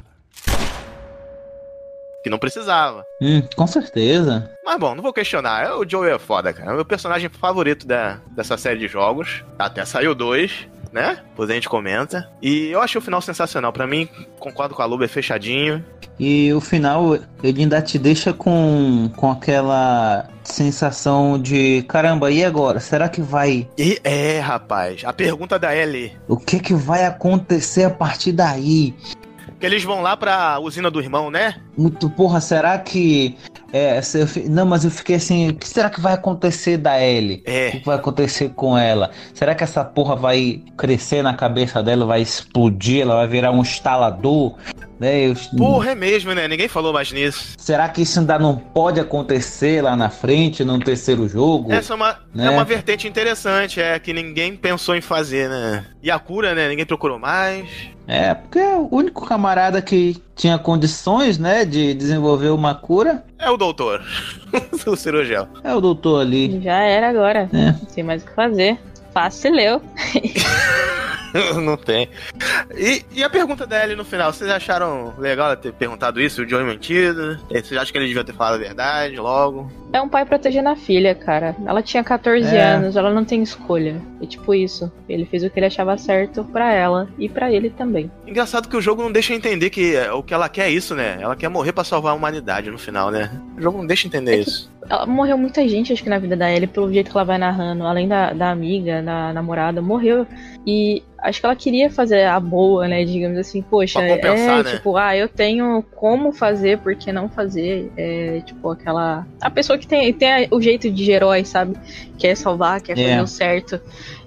Que não precisava. Hum, com certeza. Mas bom, não vou questionar. O Joey é foda, cara. É o meu personagem favorito da, dessa série de jogos. Até saiu dois. Né? Depois a gente comenta. E eu achei o final sensacional. Pra mim, concordo com a Luba, é fechadinho. E o final, ele ainda te deixa com, com aquela sensação de caramba, e agora? Será que vai. E é, rapaz, a pergunta da Ellie. O que que vai acontecer a partir daí? Que eles vão lá pra usina do irmão, né? Muito porra, será que. É, eu não, mas eu fiquei assim, o que será que vai acontecer da Ellie? É. O que vai acontecer com ela? Será que essa porra vai crescer na cabeça dela, vai explodir, ela vai virar um instalador? Né? Eu- Porra, é mesmo, né? Ninguém falou mais nisso. Será que isso ainda não pode acontecer lá na frente, no terceiro jogo? Essa é uma, né? é uma vertente interessante, é que ninguém pensou em fazer, né? E a cura, né? Ninguém procurou mais. É, porque o único camarada que tinha condições, né, de desenvolver uma cura É o doutor. *laughs* o cirurgião. é o doutor ali. Já era agora. É. Não tem mais o que fazer. Facileu. *laughs* Não tem. E, e a pergunta da Ellie no final, vocês acharam legal ela ter perguntado isso, o Joey mentido? Vocês acham que ele devia ter falado a verdade logo? É um pai protegendo a filha, cara. Ela tinha 14 É. anos, ela não tem escolha. É tipo isso. Ele fez o que ele achava certo pra ela e pra ele também. Engraçado que o jogo não deixa entender que é, o que ela quer é isso, né? Ela quer morrer pra salvar a humanidade no final, né? O jogo não deixa entender isso. Ela morreu muita gente, acho que na vida da Ellie, pelo jeito que ela vai narrando. Além da, da amiga, da namorada, morreu. E acho que ela queria fazer a boa, né? Digamos assim, poxa, é né? tipo, ah, eu tenho como fazer, por que não fazer? É tipo aquela. A pessoa que tem, tem o jeito de herói, sabe? Quer salvar, quer fazer É. o certo.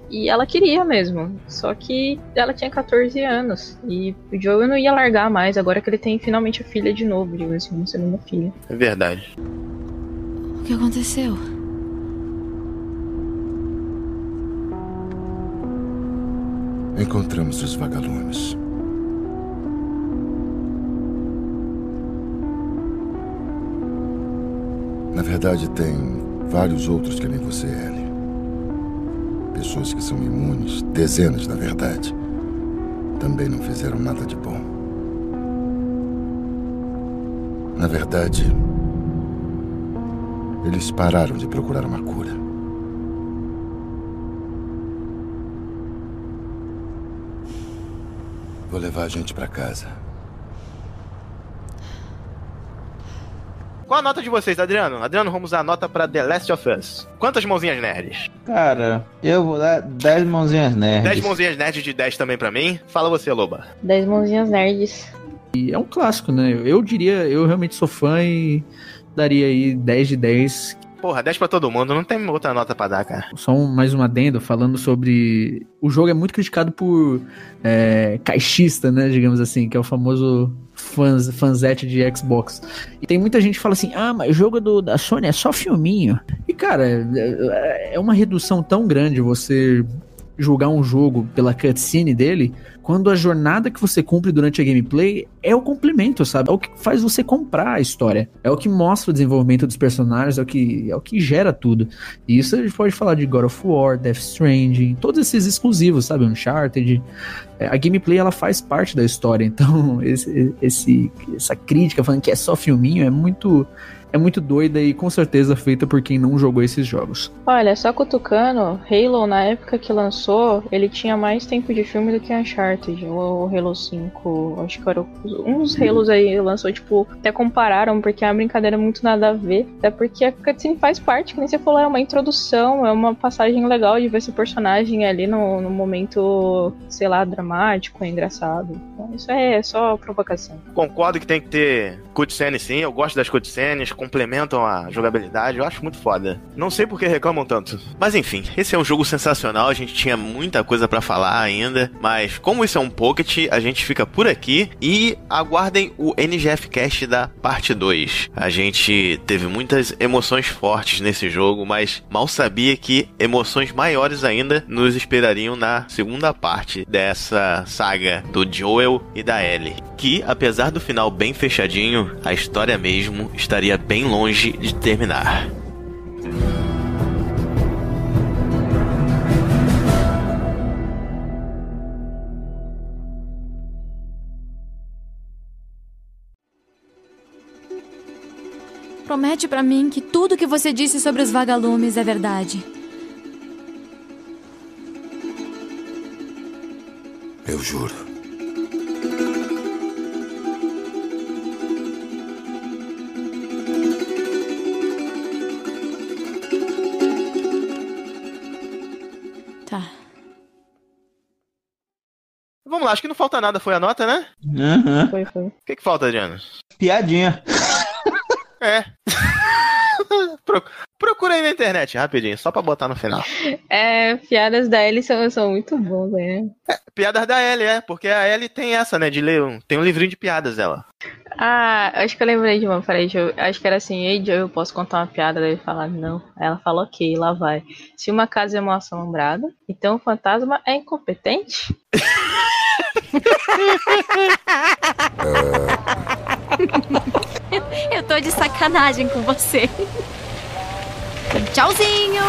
E ela queria mesmo. Só que ela tinha 14 anos. E o Joel não ia largar mais, agora que ele tem finalmente a filha de novo, digamos assim, uma segunda filha. É verdade. Que aconteceu? Encontramos os vagalumes. Na verdade, tem vários outros que nem você, Ellie. Pessoas que são imunes, dezenas, na verdade. Também não fizeram nada de bom. Na verdade, eles pararam de procurar uma cura. Vou levar a gente pra casa. Qual a nota de vocês, Adriano? Adriano, vamos usar a nota pra The Last of Us. Quantas mãozinhas nerds? Cara, eu vou dar 10 mãozinhas nerds. 10 mãozinhas nerds de 10 também pra mim. Fala você, Loba. 10 mãozinhas nerds. E é um clássico, né? Eu diria, eu realmente sou fã e daria aí 10 de 10. Porra, 10 pra todo mundo, não tem outra nota pra dar, cara. Só um, mais um adendo falando sobre. O jogo é muito criticado por é, caixista, né? Digamos assim, que é o famoso fãs, fanzete de Xbox. E tem muita gente que fala assim: ah, mas o jogo do, da Sony é só filminho. E cara, é é uma redução tão grande você julgar um jogo pela cutscene dele, quando a jornada que você cumpre durante a gameplay é o complemento, sabe? É o que faz você comprar a história. É o que mostra o desenvolvimento dos personagens, é o que, é o que gera tudo. E isso a gente pode falar de God of War, Death Stranding, todos esses exclusivos, sabe? Uncharted. É, A gameplay ela faz parte da história, *laughs* então esse, esse- essa crítica falando que é só filminho é muito é muito doida e com certeza feita por quem não jogou esses jogos. Olha, só cutucando, Halo na época que lançou, ele tinha mais tempo de filme do que Uncharted, ou o Halo 5, acho que era uns Halos aí lançou, tipo, até compararam, porque é uma brincadeira muito nada a ver, até porque a cutscene faz parte, que nem você falou, é uma introdução, é uma passagem legal de ver esse personagem ali no, no momento, sei lá, dramático, engraçado. Então, isso é só provocação. Concordo que tem que ter cutscene sim, eu gosto das cutscenes, complementam a jogabilidade, eu acho muito foda. Não sei por que reclamam tanto. Mas enfim, esse é um jogo sensacional, a gente tinha muita coisa pra falar ainda, mas como isso é um pocket, a gente fica por aqui e aguardem o NGF Cast da parte 2. A gente teve muitas emoções fortes nesse jogo, mas mal sabia que emoções maiores ainda nos esperariam na segunda parte dessa saga do Joel e da Ellie. Que, apesar do final bem fechadinho, a história mesmo estaria bem longe de terminar. Promete pra mim que tudo que você disse sobre os vagalumes é verdade. Eu juro. Vamos lá, acho que não falta nada, foi a nota, né? Aham. Foi, foi. O que, que falta, Adriano? Piadinha. É. *laughs* Pro- Procura aí na internet, rapidinho, só pra botar no final. É, piadas da Ellie são, são muito boas, né? Piadas da Ellie, é, porque a Ellie tem essa, né, de ler um, tem um livrinho de piadas dela. Ah, acho que eu lembrei de uma, peraí, eu- acho que era assim, ei Joe, eu posso contar uma piada? Daí ele falar, não. Aí ela fala, ok, lá vai. Se uma casa é mal assombrada, então o fantasma é incompetente? *laughs* Eu tô de sacanagem com você. Tchauzinho!